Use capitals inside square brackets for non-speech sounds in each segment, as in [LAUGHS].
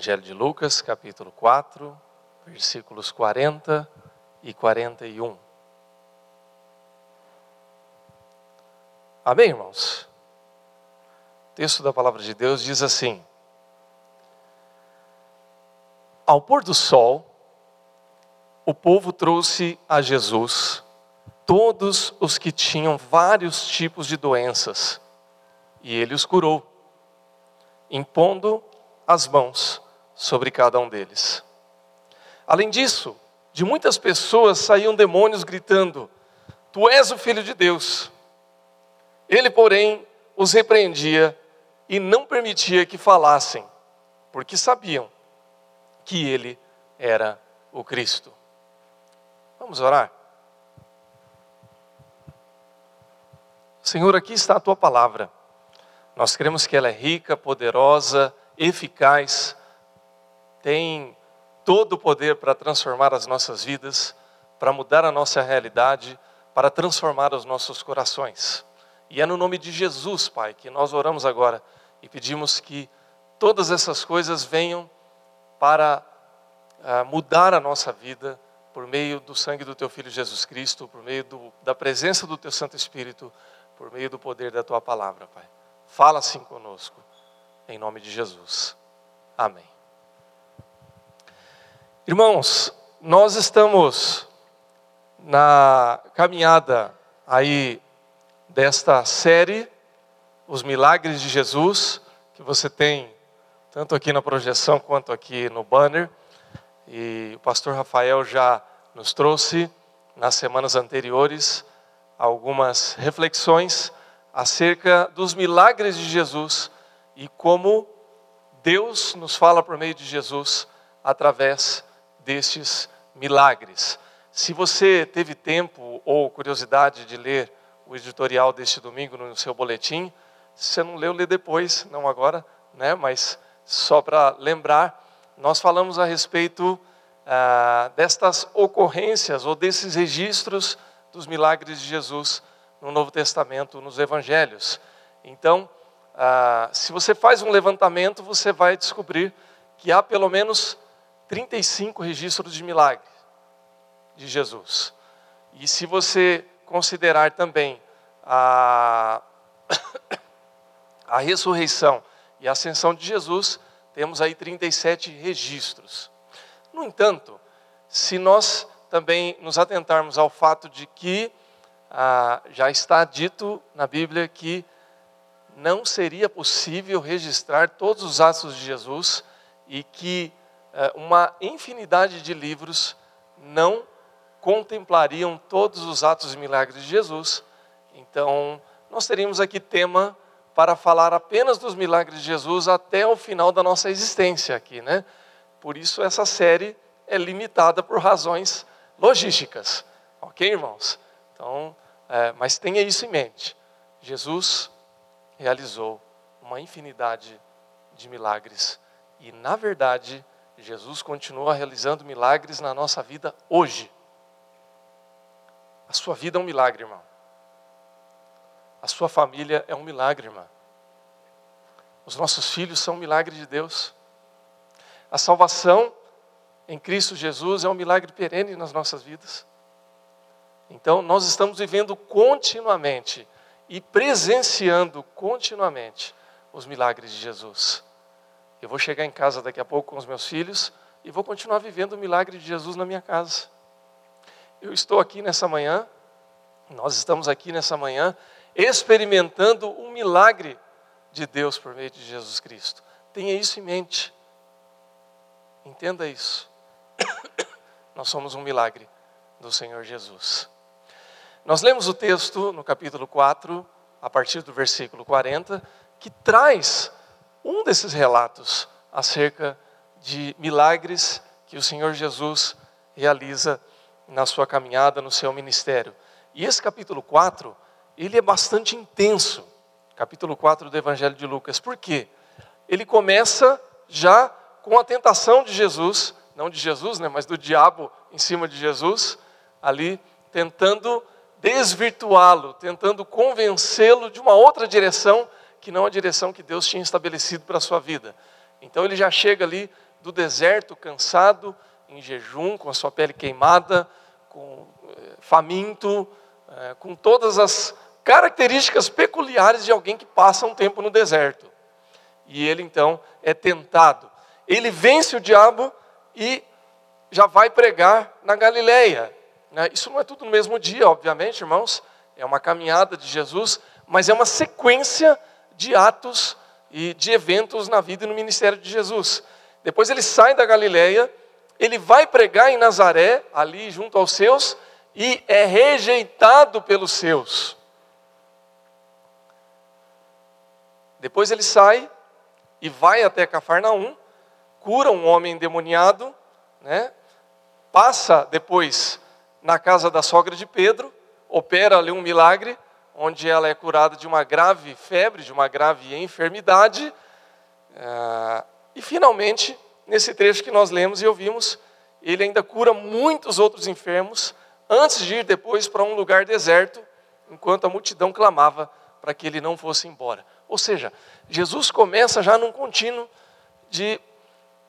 Evangelho de Lucas, capítulo 4, versículos 40 e 41. Amém, irmãos? O texto da palavra de Deus diz assim: Ao pôr do sol, o povo trouxe a Jesus todos os que tinham vários tipos de doenças, e ele os curou, impondo as mãos sobre cada um deles. Além disso, de muitas pessoas saíam demônios gritando: Tu és o filho de Deus. Ele, porém, os repreendia e não permitia que falassem, porque sabiam que ele era o Cristo. Vamos orar? Senhor, aqui está a tua palavra. Nós cremos que ela é rica, poderosa, eficaz, tem todo o poder para transformar as nossas vidas, para mudar a nossa realidade, para transformar os nossos corações. E é no nome de Jesus, Pai, que nós oramos agora e pedimos que todas essas coisas venham para uh, mudar a nossa vida por meio do sangue do Teu Filho Jesus Cristo, por meio do, da presença do Teu Santo Espírito, por meio do poder da Tua palavra, Pai. Fala assim conosco em nome de Jesus. Amém. Irmãos, nós estamos na caminhada aí desta série, Os Milagres de Jesus, que você tem tanto aqui na projeção quanto aqui no banner. E o pastor Rafael já nos trouxe nas semanas anteriores algumas reflexões acerca dos milagres de Jesus e como Deus nos fala por meio de Jesus através destes milagres. Se você teve tempo ou curiosidade de ler o editorial deste domingo no seu boletim, se você não leu, lê depois, não agora, né? mas só para lembrar, nós falamos a respeito ah, destas ocorrências ou desses registros dos milagres de Jesus no Novo Testamento, nos Evangelhos. Então, ah, se você faz um levantamento, você vai descobrir que há pelo menos 35 registros de milagre de Jesus. E se você considerar também a, [COUGHS] a ressurreição e a ascensão de Jesus, temos aí 37 registros. No entanto, se nós também nos atentarmos ao fato de que ah, já está dito na Bíblia que não seria possível registrar todos os atos de Jesus e que uma infinidade de livros não contemplariam todos os atos e milagres de Jesus. Então, nós teríamos aqui tema para falar apenas dos milagres de Jesus até o final da nossa existência aqui, né? Por isso essa série é limitada por razões logísticas, ok, irmãos? Então, é, mas tenha isso em mente. Jesus realizou uma infinidade de milagres. E, na verdade, Jesus continua realizando milagres na nossa vida hoje. A sua vida é um milagre, irmão. A sua família é um milagre, irmã. Os nossos filhos são um milagre de Deus. A salvação em Cristo Jesus é um milagre perene nas nossas vidas. Então, nós estamos vivendo continuamente e presenciando continuamente os milagres de Jesus. Eu vou chegar em casa daqui a pouco com os meus filhos e vou continuar vivendo o milagre de Jesus na minha casa. Eu estou aqui nessa manhã, nós estamos aqui nessa manhã, experimentando um milagre de Deus por meio de Jesus Cristo. Tenha isso em mente. Entenda isso. [COUGHS] Nós somos um milagre do Senhor Jesus. Nós lemos o texto no capítulo 4, a partir do versículo 40, que traz um desses relatos acerca de milagres que o Senhor Jesus realiza na sua caminhada, no seu ministério. E esse capítulo 4, ele é bastante intenso. Capítulo 4 do Evangelho de Lucas. Por quê? Ele começa já com a tentação de Jesus, não de Jesus, né, mas do diabo em cima de Jesus, ali tentando desvirtuá-lo, tentando convencê-lo de uma outra direção que não a direção que Deus tinha estabelecido para a sua vida. Então ele já chega ali do deserto, cansado, em jejum, com a sua pele queimada, com eh, faminto, eh, com todas as características peculiares de alguém que passa um tempo no deserto. E ele então é tentado. Ele vence o diabo e já vai pregar na Galileia. Né? Isso não é tudo no mesmo dia, obviamente, irmãos. É uma caminhada de Jesus, mas é uma sequência de atos e de eventos na vida e no ministério de Jesus. Depois ele sai da Galileia, ele vai pregar em Nazaré, ali junto aos seus, e é rejeitado pelos seus. Depois ele sai e vai até Cafarnaum, cura um homem endemoniado, né? passa depois na casa da sogra de Pedro, opera ali um milagre, onde ela é curada de uma grave febre, de uma grave enfermidade. Ah, e finalmente, nesse trecho que nós lemos e ouvimos, ele ainda cura muitos outros enfermos, antes de ir depois para um lugar deserto, enquanto a multidão clamava para que ele não fosse embora. Ou seja, Jesus começa já num contínuo de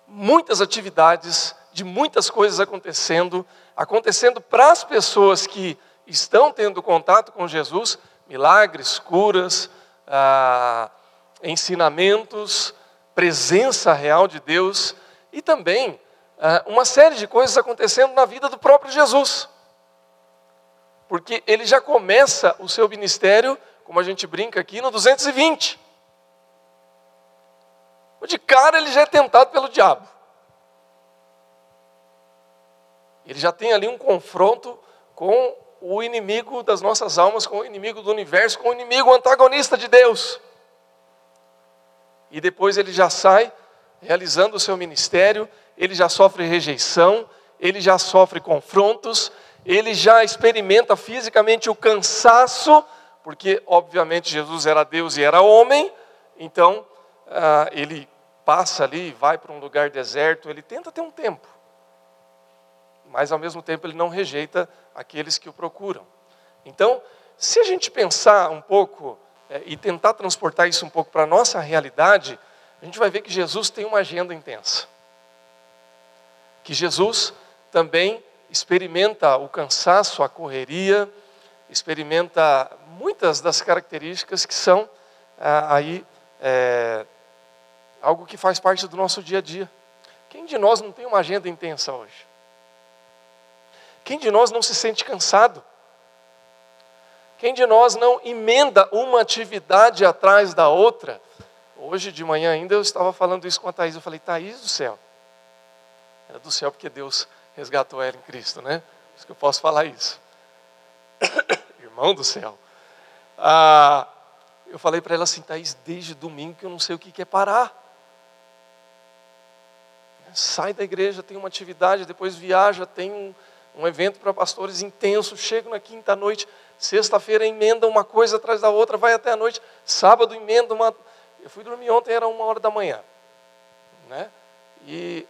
muitas atividades, de muitas coisas acontecendo, acontecendo para as pessoas que estão tendo contato com Jesus, milagres, curas, ah, ensinamentos, presença real de Deus e também ah, uma série de coisas acontecendo na vida do próprio Jesus. Porque ele já começa o seu ministério como a gente brinca aqui, no 220. De cara ele já é tentado pelo diabo. Ele já tem ali um confronto com o inimigo das nossas almas, com o inimigo do universo, com o inimigo antagonista de Deus. E depois ele já sai realizando o seu ministério, ele já sofre rejeição, ele já sofre confrontos, ele já experimenta fisicamente o cansaço porque obviamente Jesus era Deus e era homem, então ah, ele passa ali, vai para um lugar deserto, ele tenta ter um tempo, mas ao mesmo tempo ele não rejeita aqueles que o procuram. Então, se a gente pensar um pouco é, e tentar transportar isso um pouco para a nossa realidade, a gente vai ver que Jesus tem uma agenda intensa. Que Jesus também experimenta o cansaço, a correria, experimenta muitas das características que são ah, aí é, algo que faz parte do nosso dia a dia. Quem de nós não tem uma agenda intensa hoje? Quem de nós não se sente cansado? Quem de nós não emenda uma atividade atrás da outra? Hoje de manhã ainda eu estava falando isso com a Thaís. Eu falei, Thaís do céu. Era do céu porque Deus resgatou ela em Cristo, né? Por isso que eu posso falar isso [COUGHS] irmão do céu. Ah, eu falei para ela assim, Thaís, desde domingo que eu não sei o que é parar. Sai da igreja, tem uma atividade, depois viaja, tem um, um evento para pastores intenso, chego na quinta noite, sexta-feira emenda uma coisa atrás da outra, vai até a noite, sábado emenda uma. Eu fui dormir ontem, era uma hora da manhã. Né? E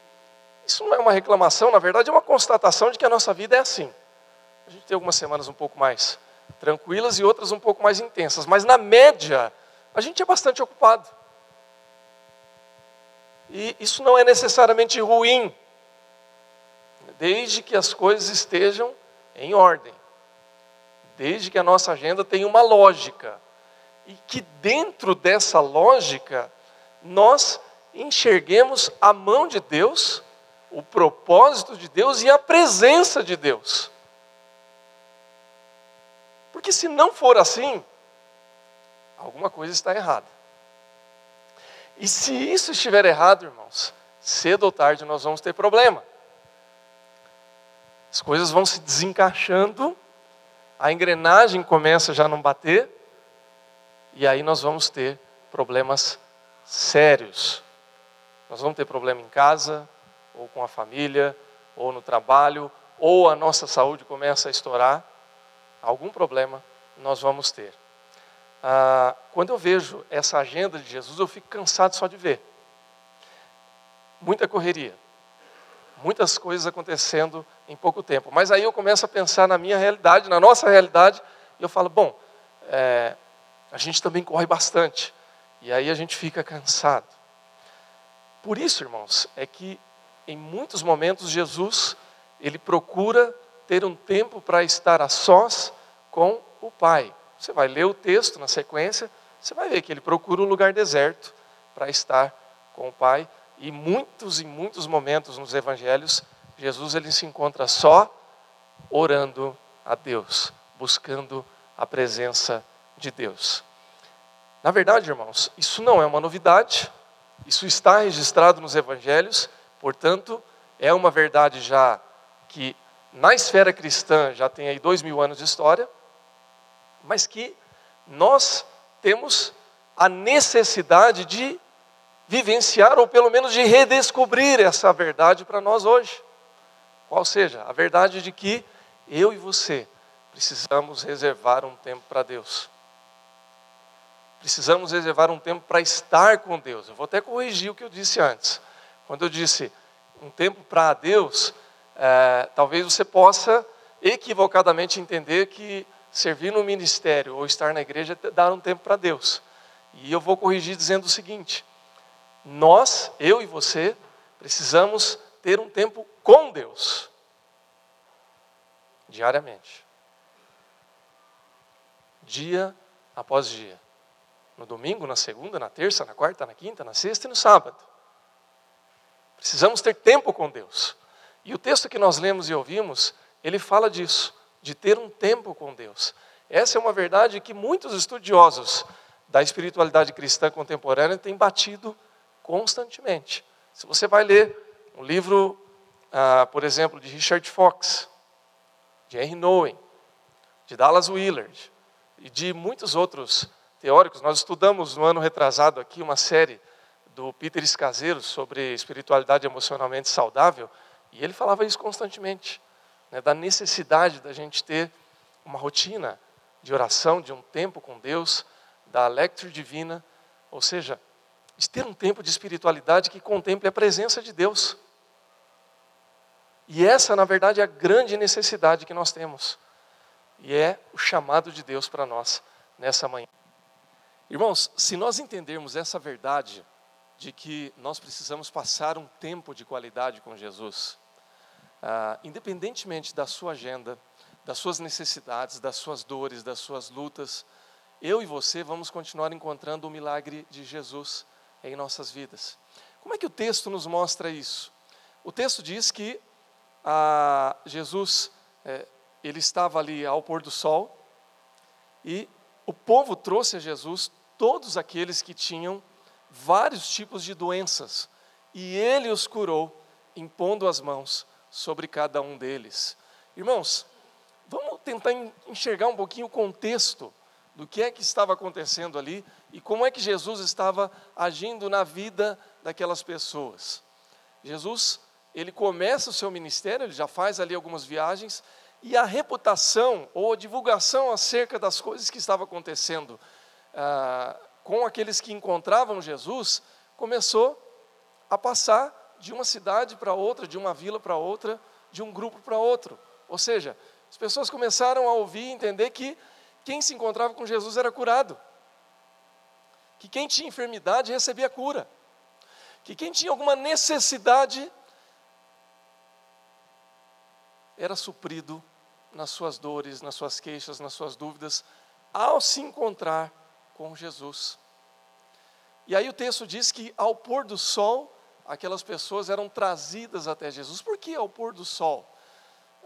isso não é uma reclamação, na verdade é uma constatação de que a nossa vida é assim. A gente tem algumas semanas um pouco mais tranquilas e outras um pouco mais intensas. Mas na média, a gente é bastante ocupado. E isso não é necessariamente ruim, desde que as coisas estejam em ordem, desde que a nossa agenda tenha uma lógica, e que dentro dessa lógica nós enxerguemos a mão de Deus, o propósito de Deus e a presença de Deus. Porque se não for assim, alguma coisa está errada. E se isso estiver errado, irmãos, cedo ou tarde nós vamos ter problema. As coisas vão se desencaixando, a engrenagem começa já a não bater, e aí nós vamos ter problemas sérios. Nós vamos ter problema em casa, ou com a família, ou no trabalho, ou a nossa saúde começa a estourar algum problema nós vamos ter. Ah, quando eu vejo essa agenda de Jesus, eu fico cansado só de ver. Muita correria, muitas coisas acontecendo em pouco tempo. Mas aí eu começo a pensar na minha realidade, na nossa realidade, e eu falo: bom, é, a gente também corre bastante, e aí a gente fica cansado. Por isso, irmãos, é que em muitos momentos Jesus, ele procura ter um tempo para estar a sós com o Pai. Você vai ler o texto na sequência, você vai ver que ele procura um lugar deserto para estar com o Pai. E muitos e muitos momentos nos evangelhos, Jesus ele se encontra só orando a Deus, buscando a presença de Deus. Na verdade, irmãos, isso não é uma novidade, isso está registrado nos evangelhos, portanto, é uma verdade já que na esfera cristã já tem aí dois mil anos de história, mas que nós temos a necessidade de vivenciar ou pelo menos de redescobrir essa verdade para nós hoje. Qual seja, a verdade de que eu e você precisamos reservar um tempo para Deus. Precisamos reservar um tempo para estar com Deus. Eu vou até corrigir o que eu disse antes. Quando eu disse um tempo para Deus, é, talvez você possa equivocadamente entender que servir no ministério ou estar na igreja é dar um tempo para Deus. E eu vou corrigir dizendo o seguinte: nós, eu e você, precisamos ter um tempo com Deus, diariamente, dia após dia. No domingo, na segunda, na terça, na quarta, na quinta, na sexta e no sábado. Precisamos ter tempo com Deus. E o texto que nós lemos e ouvimos, ele fala disso, de ter um tempo com Deus. Essa é uma verdade que muitos estudiosos da espiritualidade cristã contemporânea têm batido constantemente. Se você vai ler um livro, ah, por exemplo, de Richard Fox, de Henry Nouwen, de Dallas Willard e de muitos outros teóricos. Nós estudamos no ano retrasado aqui uma série do Peter Escaseiro sobre espiritualidade emocionalmente saudável, e ele falava isso constantemente, né, da necessidade da gente ter uma rotina de oração, de um tempo com Deus, da lecture divina, ou seja, de ter um tempo de espiritualidade que contemple a presença de Deus. E essa, na verdade, é a grande necessidade que nós temos. E é o chamado de Deus para nós nessa manhã. Irmãos, se nós entendermos essa verdade de que nós precisamos passar um tempo de qualidade com Jesus, ah, independentemente da sua agenda, das suas necessidades, das suas dores, das suas lutas, eu e você vamos continuar encontrando o milagre de Jesus em nossas vidas. Como é que o texto nos mostra isso? O texto diz que ah, Jesus é, ele estava ali ao pôr do sol e o povo trouxe a Jesus todos aqueles que tinham vários tipos de doenças, e ele os curou, impondo as mãos sobre cada um deles. Irmãos, vamos tentar enxergar um pouquinho o contexto do que é que estava acontecendo ali e como é que Jesus estava agindo na vida daquelas pessoas. Jesus, ele começa o seu ministério, ele já faz ali algumas viagens, e a reputação ou a divulgação acerca das coisas que estavam acontecendo ah, com aqueles que encontravam Jesus, começou a passar de uma cidade para outra, de uma vila para outra, de um grupo para outro. Ou seja, as pessoas começaram a ouvir e entender que quem se encontrava com Jesus era curado. Que quem tinha enfermidade recebia cura. Que quem tinha alguma necessidade era suprido nas suas dores, nas suas queixas, nas suas dúvidas, ao se encontrar com Jesus. E aí o texto diz que ao pôr do sol, aquelas pessoas eram trazidas até Jesus. Por que ao pôr do sol?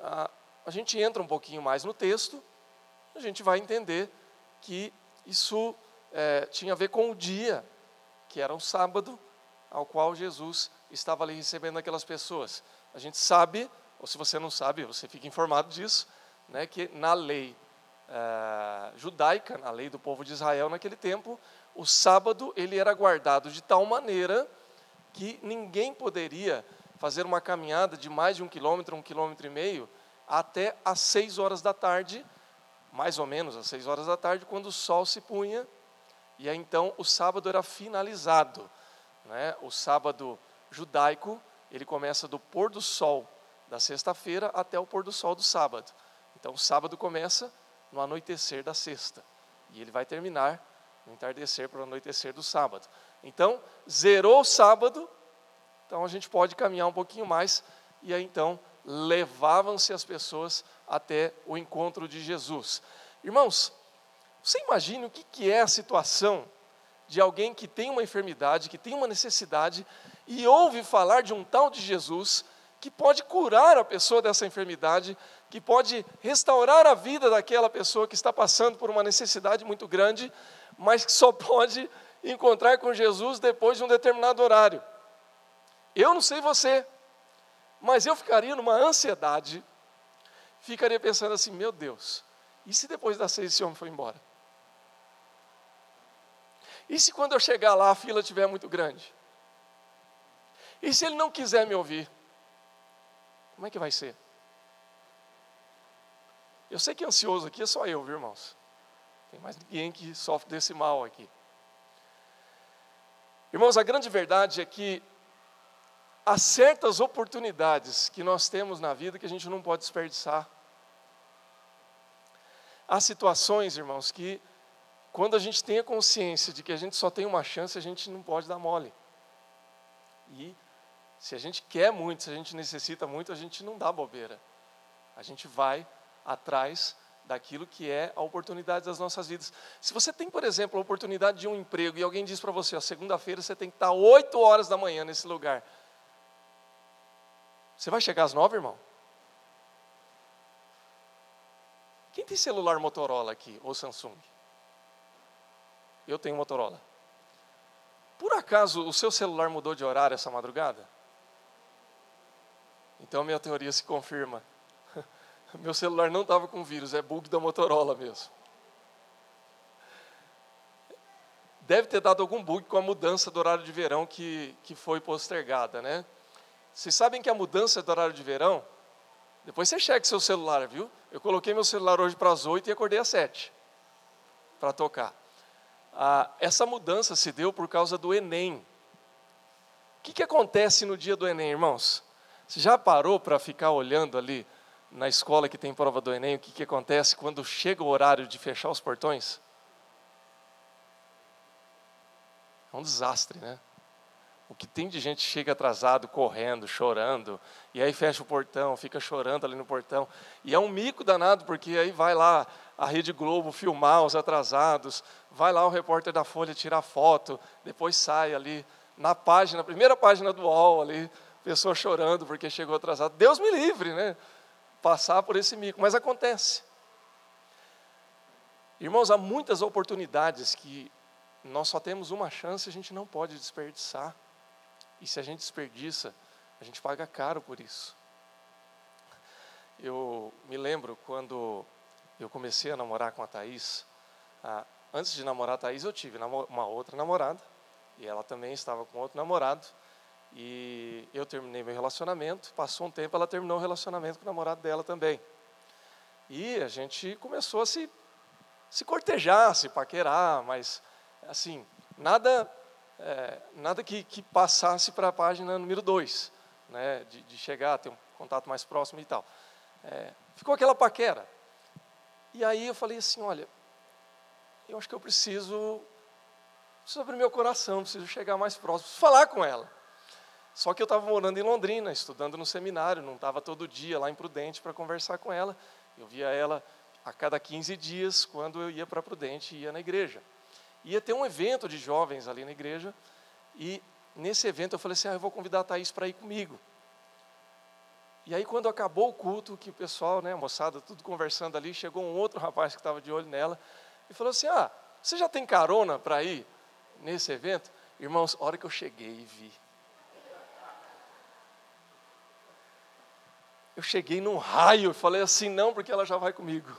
Ah, a gente entra um pouquinho mais no texto, a gente vai entender que isso é, tinha a ver com o dia, que era um sábado, ao qual Jesus estava ali recebendo aquelas pessoas. A gente sabe, ou se você não sabe, você fica informado disso, né, que na lei é, judaica, na lei do povo de Israel naquele tempo, o sábado ele era guardado de tal maneira que ninguém poderia fazer uma caminhada de mais de um quilômetro, um quilômetro e meio, até às seis horas da tarde, mais ou menos às seis horas da tarde, quando o sol se punha, e aí então o sábado era finalizado. Né? O sábado judaico, ele começa do pôr do sol da sexta-feira até o pôr do sol do sábado. Então, o sábado começa no anoitecer da sexta e ele vai terminar no entardecer para o anoitecer do sábado. Então, zerou o sábado, Então a gente pode caminhar um pouquinho mais e aí então levavam-se as pessoas até o encontro de Jesus. Irmãos, você imagine o que é a situação de alguém que tem uma enfermidade, que tem uma necessidade e ouve falar de um tal de Jesus que pode curar a pessoa dessa enfermidade, que pode restaurar a vida daquela pessoa que está passando por uma necessidade muito grande, mas que só [LAUGHS] pode encontrar com Jesus depois de um determinado horário. Eu não sei você, mas eu ficaria numa ansiedade, ficaria pensando assim: meu Deus, e se depois das seis esse homem for embora? E se quando eu chegar lá a fila estiver muito grande? E se ele não quiser me ouvir? Como é que vai ser? Eu sei que ansioso aqui é só eu, viu, irmãos? Tem mais ninguém que sofre desse mal aqui. Irmãos, a grande verdade é que há certas oportunidades que nós temos na vida que a gente não pode desperdiçar. Há situações, irmãos, que quando a gente tem a consciência de que a gente só tem uma chance, a gente não pode dar mole. E se a gente quer muito, se a gente necessita muito, a gente não dá bobeira. A gente vai atrás daquilo que é a oportunidade das nossas vidas. Se você tem, por exemplo, a oportunidade de um emprego e alguém diz para você, segunda-feira você tem que estar 8 horas da manhã nesse lugar. Você vai chegar às 9, irmão? Quem tem celular Motorola aqui ou Samsung? Eu tenho Motorola. Por acaso o seu celular mudou de horário essa madrugada? Então minha teoria se confirma. [LAUGHS] Meu celular não estava com vírus, é bug da Motorola mesmo. Deve ter dado algum bug com a mudança do horário de verão que, que foi postergada, né? Vocês sabem que a mudança do horário de verão, depois você checa seu celular, viu? Eu coloquei meu celular hoje para as 8 e acordei às 7 para tocar. Ah, essa mudança se deu por causa do Enem. O que, que acontece no dia do Enem, irmãos? Você já parou para ficar olhando ali na escola que tem prova do Enem, o que, que acontece quando chega o horário de fechar os portões? É um desastre, né? O que tem de gente chega atrasado, correndo, chorando, e aí fecha o portão, fica chorando ali no portão. E é um mico danado, porque aí vai lá a Rede Globo filmar os atrasados, vai lá o repórter da Folha tirar foto, depois sai ali na página, primeira página do UOL ali, pessoa chorando porque chegou atrasado. Deus me livre, né? Passar por esse mico, mas acontece. Irmãos, há muitas oportunidades que nós só temos uma chance, a gente não pode desperdiçar. E se a gente desperdiça, a gente paga caro por isso. Eu me lembro quando eu comecei a namorar com a Thaís. Antes de namorar a Thaís, eu tive uma outra namorada. E ela também estava com outro namorado. E eu terminei meu relacionamento, passou um tempo, ela terminou o relacionamento com o namorado dela também. E a gente começou a se, se cortejar, se paquerar, mas, assim, nada, é, nada que, que passasse para a página número dois, né, de, de, chegar, ter um contato mais próximo e tal. É, ficou aquela paquera. E aí eu falei assim, olha, eu acho que eu preciso, preciso abrir meu coração, preciso chegar mais próximo, preciso falar com ela. Só que eu estava morando em Londrina, estudando no seminário, não estava todo dia lá em Prudente para conversar com ela. Eu via ela a cada 15 dias quando eu ia para Prudente e ia na igreja. Ia ter um evento de jovens ali na igreja e nesse evento eu falei assim: ah, eu vou convidar a Thaís para ir comigo. E aí, quando acabou o culto, que o pessoal, né, a moçada, tudo conversando ali, chegou um outro rapaz que estava de olho nela e falou assim: Ah, você já tem carona para ir nesse evento? Irmãos, a hora que eu cheguei e vi, eu cheguei num raio e falei assim, não, porque ela já vai comigo.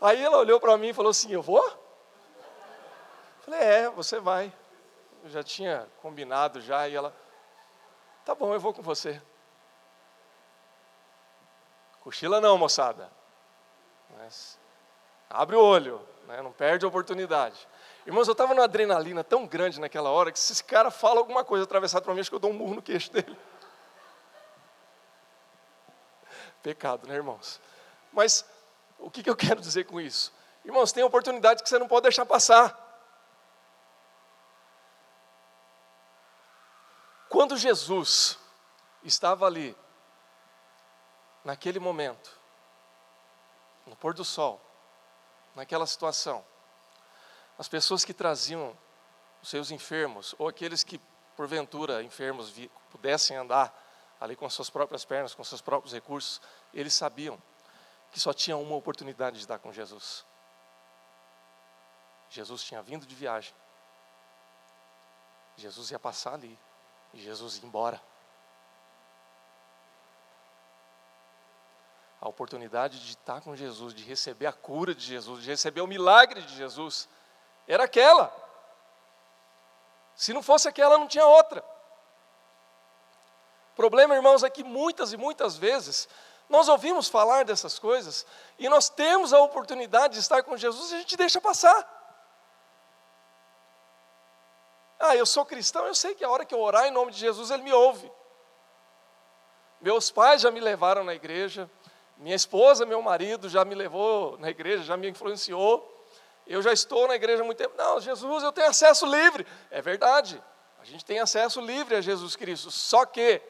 Aí ela olhou para mim e falou assim, eu vou? Falei, é, você vai. Eu já tinha combinado já, e ela, tá bom, eu vou com você. Cochila não, moçada. Mas abre o olho, né? não perde a oportunidade. Irmãos, eu estava numa adrenalina tão grande naquela hora que se esse cara fala alguma coisa atravessada para mim, acho que eu dou um murro no queixo dele. Pecado, né, irmãos? Mas o que, que eu quero dizer com isso? Irmãos, tem oportunidade que você não pode deixar passar. Quando Jesus estava ali, naquele momento, no pôr do sol, naquela situação, as pessoas que traziam os seus enfermos, ou aqueles que, porventura, enfermos, pudessem andar ali com as suas próprias pernas, com seus próprios recursos, eles sabiam que só tinha uma oportunidade de estar com Jesus. Jesus tinha vindo de viagem. Jesus ia passar ali. E Jesus ia embora. A oportunidade de estar com Jesus, de receber a cura de Jesus, de receber o milagre de Jesus, era aquela. Se não fosse aquela, não tinha outra. O problema, irmãos, é que muitas e muitas vezes nós ouvimos falar dessas coisas e nós temos a oportunidade de estar com Jesus e a gente deixa passar. Ah, eu sou cristão, eu sei que a hora que eu orar em nome de Jesus, Ele me ouve. Meus pais já me levaram na igreja, minha esposa, meu marido já me levou na igreja, já me influenciou. Eu já estou na igreja há muito tempo. Não, Jesus, eu tenho acesso livre. É verdade, a gente tem acesso livre a Jesus Cristo. Só que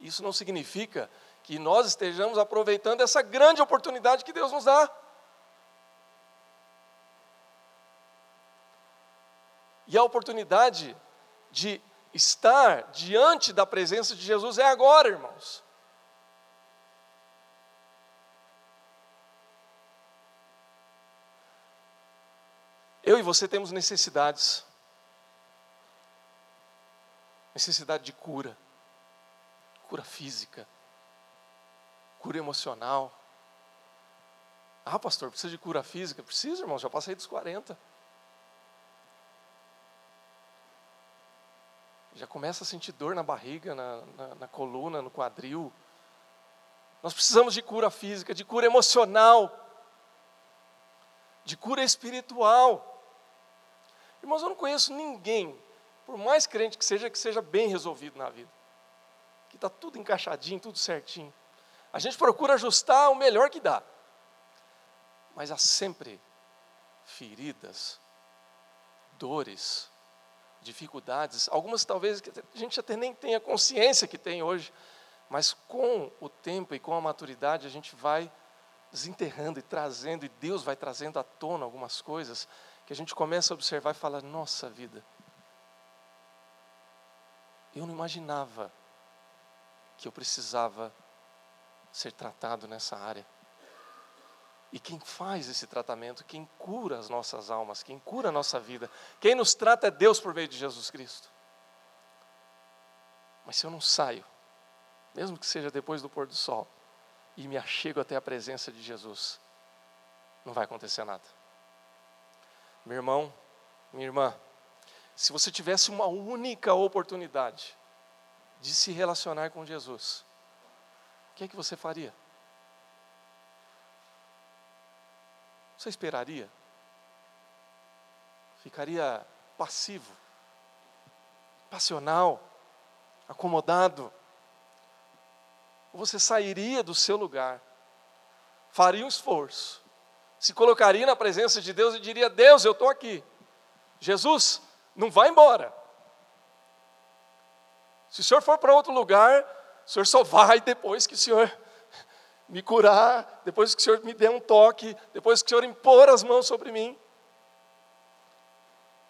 isso não significa que nós estejamos aproveitando essa grande oportunidade que Deus nos dá. E a oportunidade de estar diante da presença de Jesus é agora, irmãos. Eu e você temos necessidades. Necessidade de cura cura física, cura emocional. Ah, pastor, precisa de cura física? Precisa, irmão, já passei dos 40. Já começa a sentir dor na barriga, na, na, na coluna, no quadril. Nós precisamos de cura física, de cura emocional, de cura espiritual. Irmãos, eu não conheço ninguém, por mais crente que seja, que seja bem resolvido na vida que está tudo encaixadinho, tudo certinho. A gente procura ajustar o melhor que dá. Mas há sempre feridas, dores, dificuldades, algumas talvez a gente até nem tenha consciência que tem hoje, mas com o tempo e com a maturidade a gente vai desenterrando e trazendo, e Deus vai trazendo à tona algumas coisas que a gente começa a observar e fala: nossa vida, eu não imaginava que eu precisava ser tratado nessa área. E quem faz esse tratamento, quem cura as nossas almas, quem cura a nossa vida, quem nos trata é Deus por meio de Jesus Cristo. Mas se eu não saio, mesmo que seja depois do pôr do sol, e me achego até a presença de Jesus, não vai acontecer nada. Meu irmão, minha irmã, se você tivesse uma única oportunidade de se relacionar com Jesus, o que é que você faria? Você esperaria? Ficaria passivo, passional, acomodado? Ou você sairia do seu lugar, faria um esforço, se colocaria na presença de Deus e diria: Deus, eu estou aqui. Jesus, não vá embora. Se o senhor for para outro lugar, o senhor só vai depois que o senhor [LAUGHS] me curar, depois que o senhor me der um toque, depois que o senhor impor as mãos sobre mim.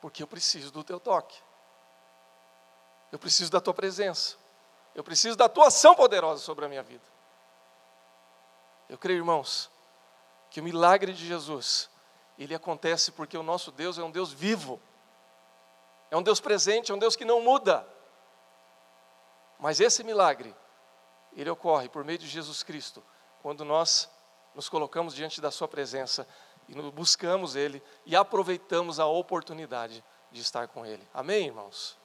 Porque eu preciso do teu toque. Eu preciso da tua presença. Eu preciso da tua ação poderosa sobre a minha vida. Eu creio, irmãos, que o milagre de Jesus, ele acontece porque o nosso Deus é um Deus vivo. É um Deus presente, é um Deus que não muda. Mas esse milagre, ele ocorre por meio de Jesus Cristo, quando nós nos colocamos diante da Sua presença e buscamos Ele e aproveitamos a oportunidade de estar com Ele. Amém, irmãos?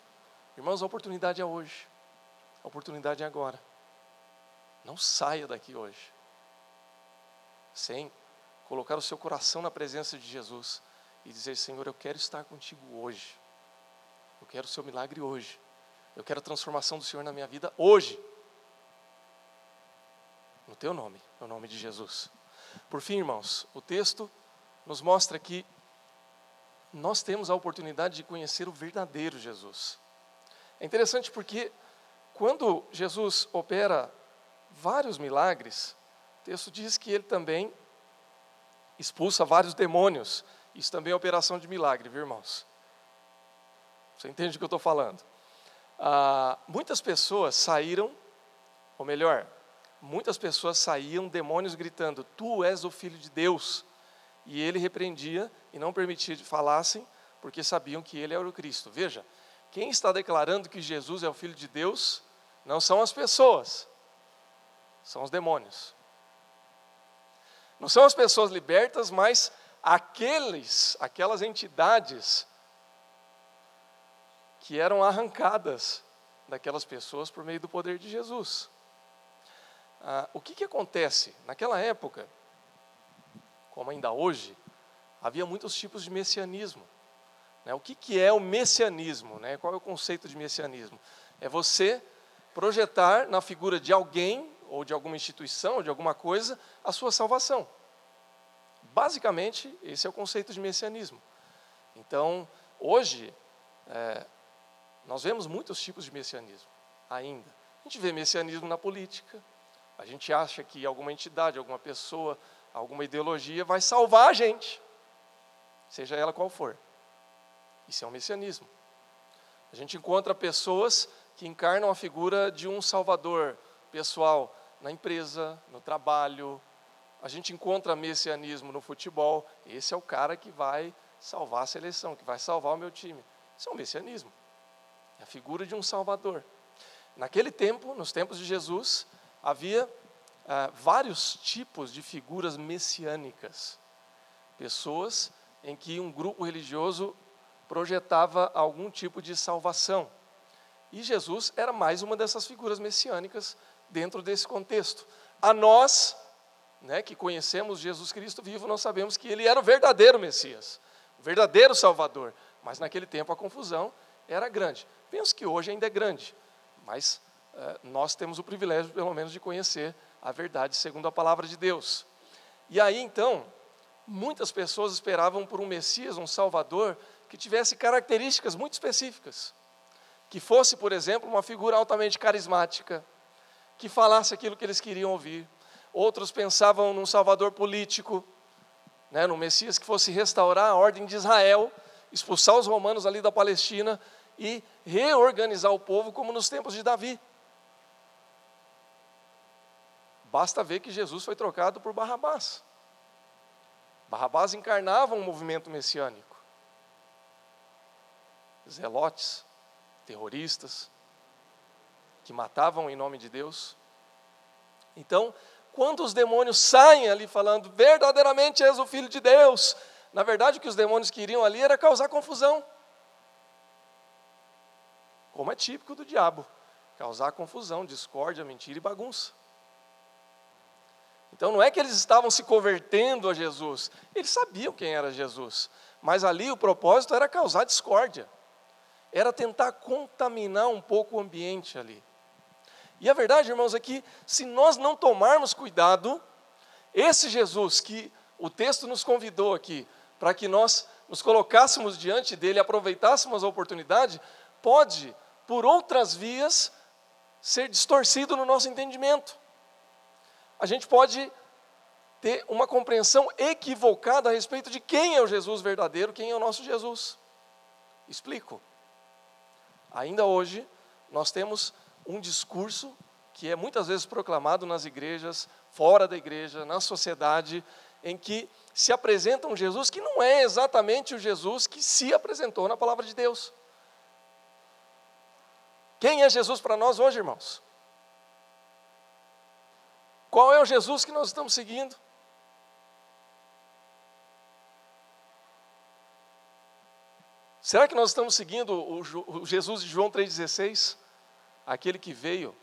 Irmãos, a oportunidade é hoje, a oportunidade é agora. Não saia daqui hoje sem colocar o seu coração na presença de Jesus e dizer: Senhor, eu quero estar contigo hoje, eu quero o seu milagre hoje. Eu quero a transformação do Senhor na minha vida hoje. No teu nome, no nome de Jesus. Por fim, irmãos, o texto nos mostra que nós temos a oportunidade de conhecer o verdadeiro Jesus. É interessante porque quando Jesus opera vários milagres, o texto diz que ele também expulsa vários demônios. Isso também é operação de milagre, viu, irmãos? Você entende o que eu estou falando? Ah, muitas pessoas saíram, ou melhor, muitas pessoas saíam demônios gritando: Tu és o filho de Deus. E ele repreendia e não permitia que falassem, porque sabiam que ele era o Cristo. Veja, quem está declarando que Jesus é o filho de Deus não são as pessoas, são os demônios. Não são as pessoas libertas, mas aqueles, aquelas entidades que eram arrancadas daquelas pessoas por meio do poder de Jesus. Ah, o que, que acontece? Naquela época, como ainda hoje, havia muitos tipos de messianismo. Né? O que, que é o messianismo? Né? Qual é o conceito de messianismo? É você projetar na figura de alguém, ou de alguma instituição, ou de alguma coisa, a sua salvação. Basicamente, esse é o conceito de messianismo. Então, hoje, é, nós vemos muitos tipos de messianismo, ainda. A gente vê messianismo na política, a gente acha que alguma entidade, alguma pessoa, alguma ideologia vai salvar a gente, seja ela qual for. Isso é um messianismo. A gente encontra pessoas que encarnam a figura de um salvador pessoal na empresa, no trabalho. A gente encontra messianismo no futebol. Esse é o cara que vai salvar a seleção, que vai salvar o meu time. Isso é um messianismo. É a figura de um salvador. Naquele tempo, nos tempos de Jesus, havia ah, vários tipos de figuras messiânicas. Pessoas em que um grupo religioso projetava algum tipo de salvação. E Jesus era mais uma dessas figuras messiânicas dentro desse contexto. A nós, né, que conhecemos Jesus Cristo vivo, nós sabemos que ele era o verdadeiro Messias, o verdadeiro Salvador. Mas naquele tempo a confusão era grande. Penso que hoje ainda é grande, mas eh, nós temos o privilégio, pelo menos, de conhecer a verdade segundo a palavra de Deus. E aí então, muitas pessoas esperavam por um Messias, um Salvador, que tivesse características muito específicas. Que fosse, por exemplo, uma figura altamente carismática, que falasse aquilo que eles queriam ouvir. Outros pensavam num Salvador político, né, num Messias que fosse restaurar a ordem de Israel, expulsar os romanos ali da Palestina e reorganizar o povo como nos tempos de Davi. Basta ver que Jesus foi trocado por Barrabás. Barrabás encarnava um movimento messiânico. Zelotes, terroristas, que matavam em nome de Deus. Então, quando os demônios saem ali falando, verdadeiramente és o Filho de Deus, na verdade o que os demônios queriam ali era causar confusão. Como é típico do diabo, causar confusão, discórdia, mentira e bagunça. Então não é que eles estavam se convertendo a Jesus, eles sabiam quem era Jesus, mas ali o propósito era causar discórdia, era tentar contaminar um pouco o ambiente ali. E a verdade, irmãos, é que se nós não tomarmos cuidado, esse Jesus que o texto nos convidou aqui, para que nós nos colocássemos diante dele, aproveitássemos a oportunidade, pode, por outras vias, ser distorcido no nosso entendimento a gente pode ter uma compreensão equivocada a respeito de quem é o Jesus verdadeiro, quem é o nosso Jesus. Explico. Ainda hoje, nós temos um discurso que é muitas vezes proclamado nas igrejas, fora da igreja, na sociedade, em que se apresenta um Jesus que não é exatamente o Jesus que se apresentou na palavra de Deus. Quem é Jesus para nós hoje, irmãos? Qual é o Jesus que nós estamos seguindo? Será que nós estamos seguindo o Jesus de João 3,16? Aquele que veio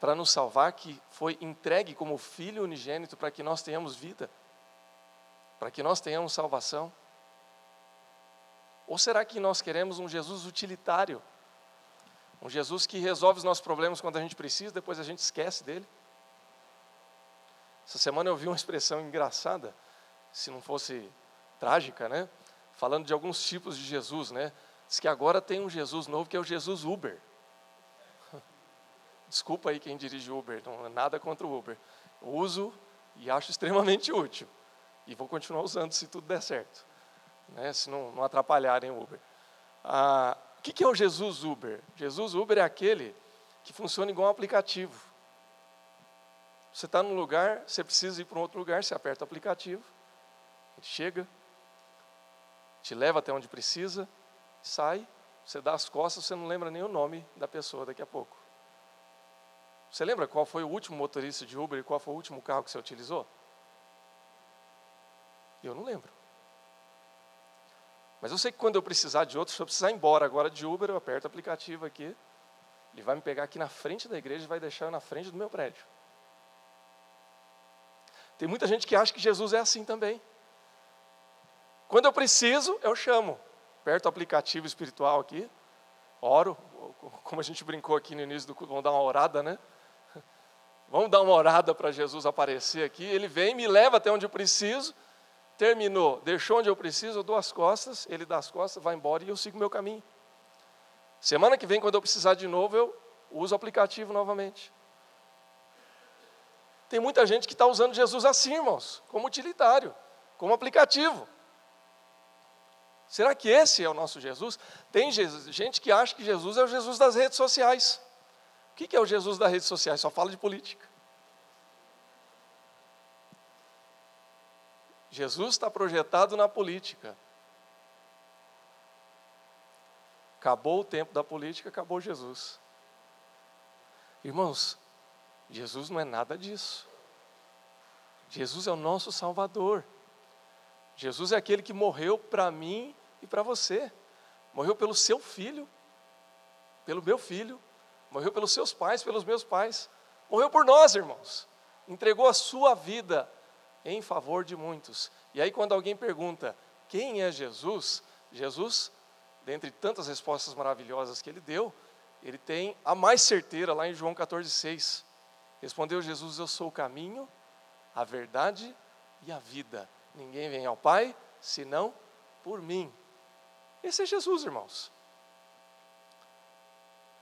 para nos salvar, que foi entregue como filho unigênito para que nós tenhamos vida, para que nós tenhamos salvação? Ou será que nós queremos um Jesus utilitário? Um Jesus que resolve os nossos problemas quando a gente precisa, depois a gente esquece dele? Essa semana eu vi uma expressão engraçada, se não fosse trágica, né? falando de alguns tipos de Jesus, né? Diz que agora tem um Jesus novo que é o Jesus Uber. Desculpa aí quem dirige Uber, não é nada contra o Uber. Eu uso e acho extremamente útil. E vou continuar usando se tudo der certo. Né? Se não, não atrapalharem o Uber. Ah, o que é o Jesus Uber? Jesus Uber é aquele que funciona igual um aplicativo. Você está num lugar, você precisa ir para um outro lugar, você aperta o aplicativo, ele chega, te leva até onde precisa, sai, você dá as costas, você não lembra nem o nome da pessoa daqui a pouco. Você lembra qual foi o último motorista de Uber e qual foi o último carro que você utilizou? Eu não lembro. Mas eu sei que quando eu precisar de outro, se eu precisar ir embora agora de Uber, eu aperto o aplicativo aqui, ele vai me pegar aqui na frente da igreja e vai deixar eu na frente do meu prédio. Tem muita gente que acha que Jesus é assim também. Quando eu preciso, eu chamo. Aperto o aplicativo espiritual aqui, oro, como a gente brincou aqui no início do culto, vamos dar uma orada, né? Vamos dar uma orada para Jesus aparecer aqui. Ele vem, me leva até onde eu preciso. Terminou, deixou onde eu preciso, eu dou as costas, ele dá as costas, vai embora e eu sigo meu caminho. Semana que vem, quando eu precisar de novo, eu uso o aplicativo novamente. Tem muita gente que está usando Jesus assim, irmãos, como utilitário, como aplicativo. Será que esse é o nosso Jesus? Tem gente que acha que Jesus é o Jesus das redes sociais. O que é o Jesus das redes sociais? Só fala de política. Jesus está projetado na política. Acabou o tempo da política, acabou Jesus. Irmãos, Jesus não é nada disso. Jesus é o nosso Salvador. Jesus é aquele que morreu para mim e para você. Morreu pelo seu filho, pelo meu filho, morreu pelos seus pais, pelos meus pais. Morreu por nós, irmãos. Entregou a sua vida em favor de muitos. E aí, quando alguém pergunta quem é Jesus, Jesus, dentre tantas respostas maravilhosas que ele deu, ele tem a mais certeira lá em João 14,6. Respondeu Jesus: Eu sou o caminho, a verdade e a vida. Ninguém vem ao Pai senão por mim. Esse é Jesus, irmãos.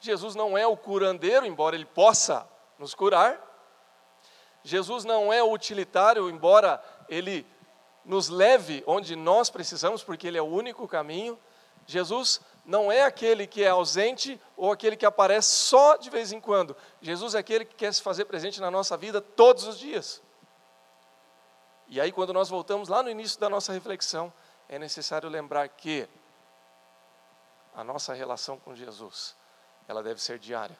Jesus não é o curandeiro, embora ele possa nos curar. Jesus não é o utilitário, embora ele nos leve onde nós precisamos, porque ele é o único caminho. Jesus não é aquele que é ausente ou aquele que aparece só de vez em quando. Jesus é aquele que quer se fazer presente na nossa vida todos os dias. E aí, quando nós voltamos lá no início da nossa reflexão, é necessário lembrar que a nossa relação com Jesus, ela deve ser diária.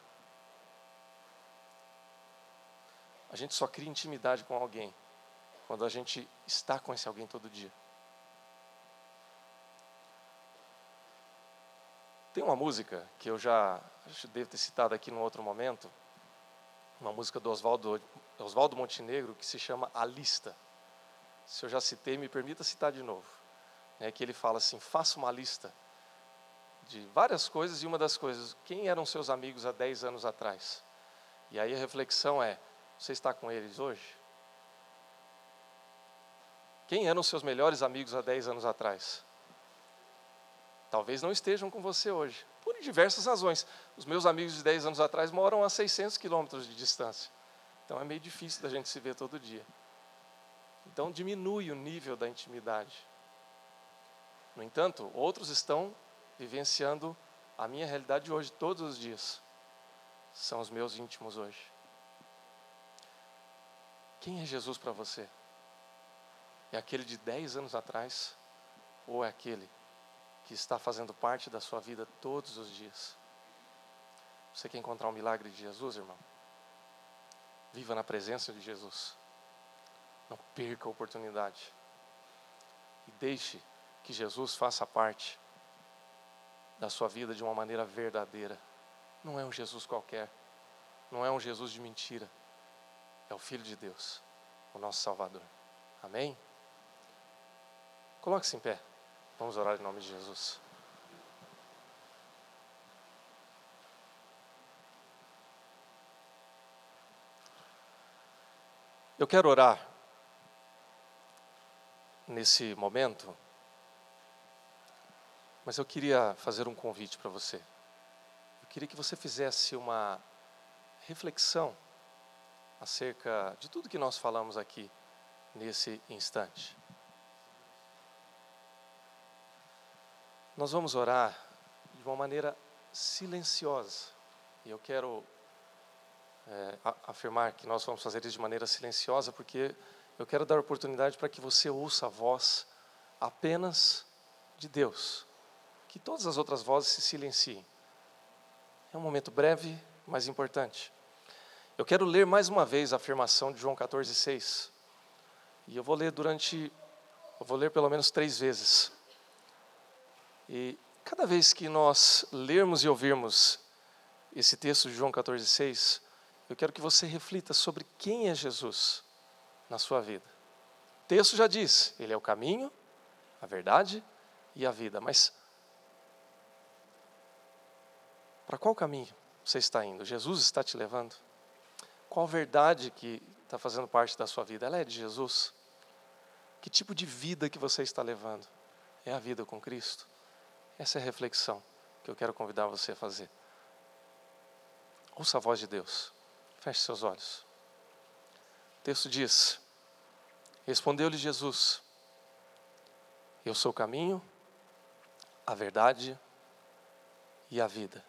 A gente só cria intimidade com alguém quando a gente está com esse alguém todo dia. Tem uma música que eu já devo ter citado aqui num outro momento, uma música do Oswaldo, Oswaldo Montenegro que se chama A Lista. Se eu já citei, me permita citar de novo. É que ele fala assim: faça uma lista de várias coisas e uma das coisas, quem eram seus amigos há 10 anos atrás? E aí a reflexão é: você está com eles hoje? Quem eram seus melhores amigos há 10 anos atrás? talvez não estejam com você hoje, por diversas razões. Os meus amigos de 10 anos atrás moram a 600 quilômetros de distância, então é meio difícil da gente se ver todo dia. Então diminui o nível da intimidade. No entanto, outros estão vivenciando a minha realidade hoje, todos os dias. São os meus íntimos hoje. Quem é Jesus para você? É aquele de 10 anos atrás? Ou é aquele que está fazendo parte da sua vida todos os dias. Você quer encontrar o um milagre de Jesus, irmão? Viva na presença de Jesus. Não perca a oportunidade. E deixe que Jesus faça parte da sua vida de uma maneira verdadeira. Não é um Jesus qualquer. Não é um Jesus de mentira. É o Filho de Deus, o nosso Salvador. Amém? Coloque-se em pé. Vamos orar em nome de Jesus. Eu quero orar nesse momento Mas eu queria fazer um convite para você. Eu queria que você fizesse uma reflexão acerca de tudo que nós falamos aqui nesse instante. Nós vamos orar de uma maneira silenciosa. E eu quero é, afirmar que nós vamos fazer isso de maneira silenciosa, porque eu quero dar oportunidade para que você ouça a voz apenas de Deus. Que todas as outras vozes se silenciem. É um momento breve, mas importante. Eu quero ler mais uma vez a afirmação de João 14,6. E eu vou ler durante. Eu vou ler pelo menos três vezes. E cada vez que nós lermos e ouvirmos esse texto de João 14,6, eu quero que você reflita sobre quem é Jesus na sua vida. O texto já diz: Ele é o caminho, a verdade e a vida. Mas para qual caminho você está indo? Jesus está te levando? Qual verdade que está fazendo parte da sua vida? Ela é de Jesus? Que tipo de vida que você está levando? É a vida com Cristo? Essa é a reflexão que eu quero convidar você a fazer. Ouça a voz de Deus. Feche seus olhos. O texto diz: Respondeu-lhe Jesus: Eu sou o caminho, a verdade e a vida.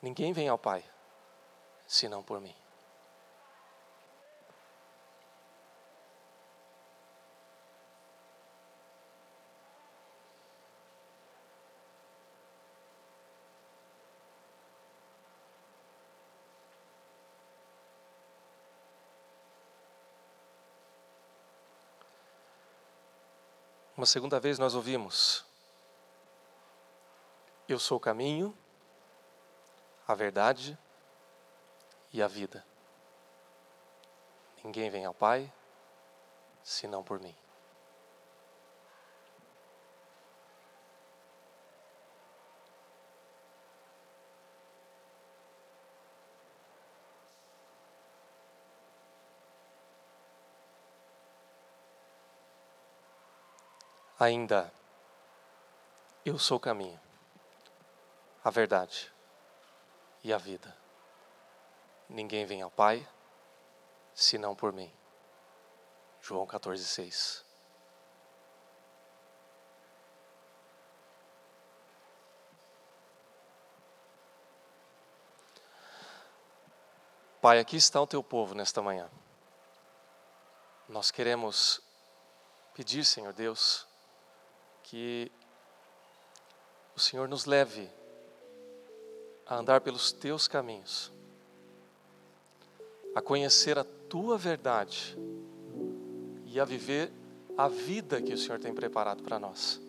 Ninguém vem ao Pai senão por mim. Uma segunda vez nós ouvimos: Eu sou o caminho, a verdade e a vida. Ninguém vem ao Pai senão por mim. ainda eu sou o caminho, a verdade e a vida. Ninguém vem ao Pai senão por mim. João 14, 6. Pai, aqui está o teu povo nesta manhã. Nós queremos pedir, Senhor Deus, que o Senhor nos leve a andar pelos teus caminhos, a conhecer a tua verdade e a viver a vida que o Senhor tem preparado para nós.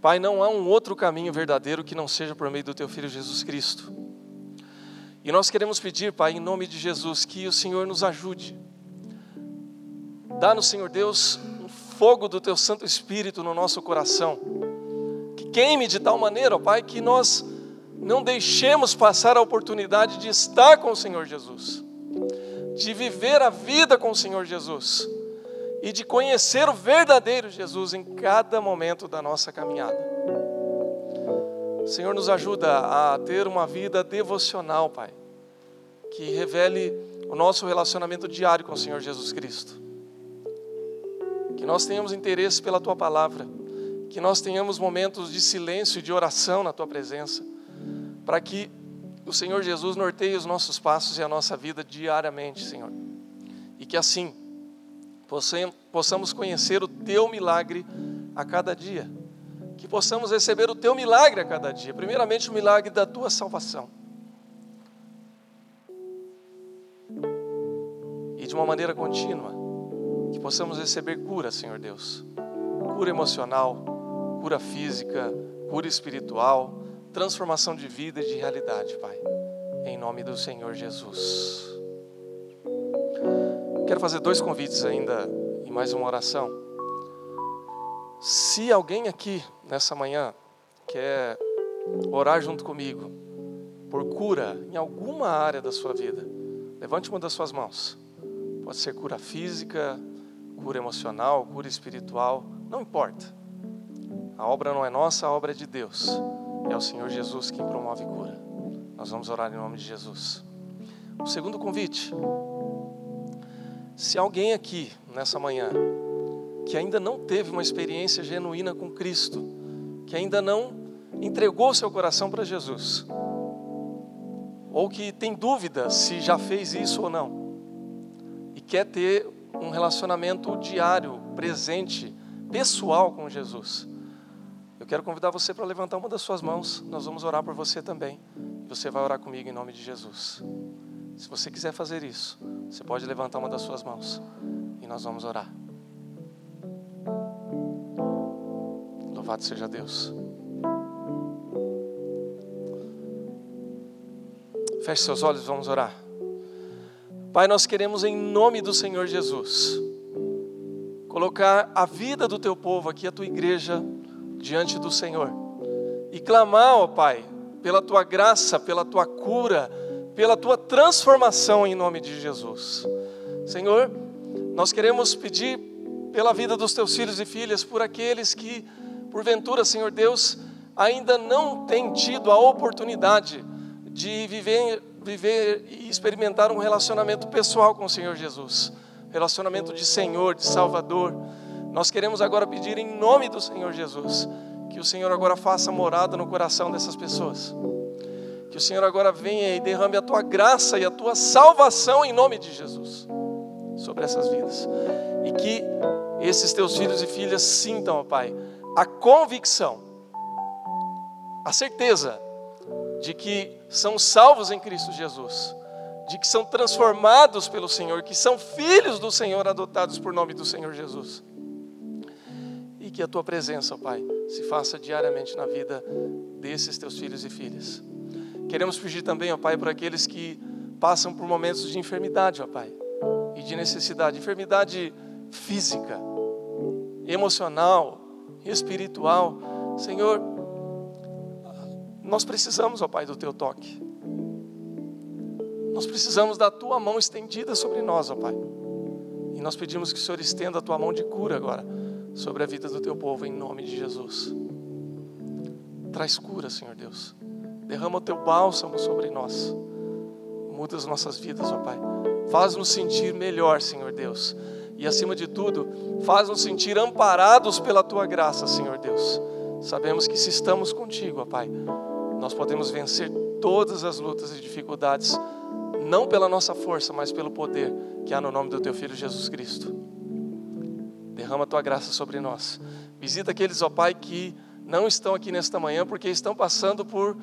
Pai, não há um outro caminho verdadeiro que não seja por meio do teu filho Jesus Cristo. E nós queremos pedir, Pai, em nome de Jesus, que o Senhor nos ajude. Dá-nos, Senhor Deus, fogo do teu Santo Espírito no nosso coração. Que queime de tal maneira, ó Pai, que nós não deixemos passar a oportunidade de estar com o Senhor Jesus, de viver a vida com o Senhor Jesus e de conhecer o verdadeiro Jesus em cada momento da nossa caminhada. O Senhor nos ajuda a ter uma vida devocional, Pai, que revele o nosso relacionamento diário com o Senhor Jesus Cristo que nós tenhamos interesse pela tua palavra, que nós tenhamos momentos de silêncio e de oração na tua presença, para que o Senhor Jesus norteie os nossos passos e a nossa vida diariamente, Senhor. E que assim possamos conhecer o teu milagre a cada dia. Que possamos receber o teu milagre a cada dia. Primeiramente, o milagre da tua salvação. E de uma maneira contínua que possamos receber cura, Senhor Deus. Cura emocional, cura física, cura espiritual, transformação de vida e de realidade, Pai. Em nome do Senhor Jesus. Quero fazer dois convites ainda e mais uma oração. Se alguém aqui nessa manhã quer orar junto comigo por cura em alguma área da sua vida, levante uma das suas mãos. Pode ser cura física, cura emocional, cura espiritual, não importa. A obra não é nossa, a obra é de Deus. É o Senhor Jesus quem promove cura. Nós vamos orar em nome de Jesus. O segundo convite. Se alguém aqui nessa manhã que ainda não teve uma experiência genuína com Cristo, que ainda não entregou seu coração para Jesus, ou que tem dúvida se já fez isso ou não, e quer ter um relacionamento diário, presente, pessoal com Jesus, eu quero convidar você para levantar uma das suas mãos, nós vamos orar por você também, você vai orar comigo em nome de Jesus. Se você quiser fazer isso, você pode levantar uma das suas mãos e nós vamos orar. Louvado seja Deus. Feche seus olhos, vamos orar. Pai, nós queremos em nome do Senhor Jesus colocar a vida do teu povo aqui, a tua igreja, diante do Senhor e clamar, ó Pai, pela tua graça, pela tua cura, pela tua transformação em nome de Jesus. Senhor, nós queremos pedir pela vida dos teus filhos e filhas, por aqueles que, porventura, Senhor Deus, ainda não têm tido a oportunidade de viver, viver e experimentar um relacionamento pessoal com o Senhor Jesus, relacionamento de Senhor, de Salvador. Nós queremos agora pedir em nome do Senhor Jesus que o Senhor agora faça morada no coração dessas pessoas. Que o Senhor agora venha e derrame a tua graça e a tua salvação em nome de Jesus sobre essas vidas. E que esses teus filhos e filhas sintam, ó Pai, a convicção, a certeza de que são salvos em Cristo Jesus, de que são transformados pelo Senhor, que são filhos do Senhor, adotados por nome do Senhor Jesus. Que a tua presença, Pai, se faça diariamente na vida desses teus filhos e filhas. Queremos pedir também, ó Pai, para aqueles que passam por momentos de enfermidade, ó Pai, e de necessidade, enfermidade física, emocional, espiritual. Senhor, nós precisamos, ó Pai, do teu toque. Nós precisamos da tua mão estendida sobre nós, ó Pai. E nós pedimos que o Senhor estenda a tua mão de cura agora sobre a vida do teu povo, em nome de Jesus. Traz cura, Senhor Deus. Derrama o teu bálsamo sobre nós. Muda as nossas vidas, ó Pai. Faz-nos sentir melhor, Senhor Deus. E acima de tudo, faz-nos sentir amparados pela tua graça, Senhor Deus. Sabemos que se estamos contigo, ó Pai, nós podemos vencer todas as lutas e dificuldades, não pela nossa força, mas pelo poder que há no nome do teu filho Jesus Cristo. Derrama a tua graça sobre nós. Visita aqueles, ó Pai, que não estão aqui nesta manhã porque estão passando por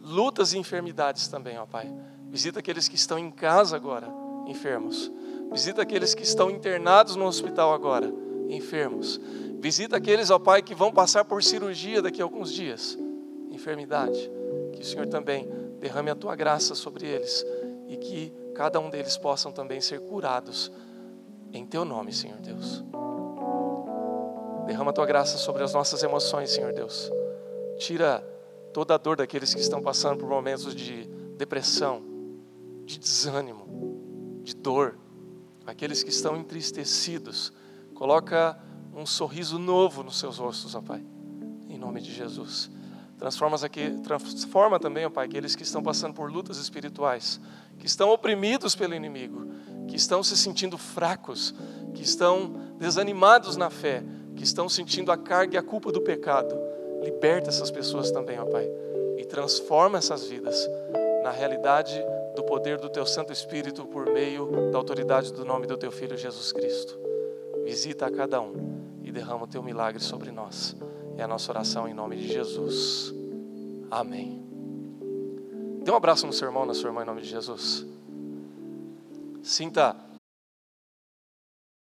lutas e enfermidades também, ó Pai. Visita aqueles que estão em casa agora, enfermos. Visita aqueles que estão internados no hospital agora, enfermos. Visita aqueles, ó Pai, que vão passar por cirurgia daqui a alguns dias, enfermidade. Que o Senhor também derrame a tua graça sobre eles e que cada um deles possam também ser curados em teu nome, Senhor Deus. Derrama a tua graça sobre as nossas emoções, Senhor Deus. Tira toda a dor daqueles que estão passando por momentos de depressão, de desânimo, de dor, aqueles que estão entristecidos. Coloca um sorriso novo nos seus rostos, ó Pai, em nome de Jesus. Transforma, aqui, transforma também, ó Pai, aqueles que estão passando por lutas espirituais, que estão oprimidos pelo inimigo, que estão se sentindo fracos, que estão desanimados na fé que estão sentindo a carga e a culpa do pecado. Liberta essas pessoas também, ó Pai, e transforma essas vidas na realidade do poder do Teu Santo Espírito por meio da autoridade do nome do Teu Filho Jesus Cristo. Visita a cada um e derrama o Teu milagre sobre nós. É a nossa oração em nome de Jesus. Amém. Dê um abraço no seu irmão, na sua irmã, em nome de Jesus. Sinta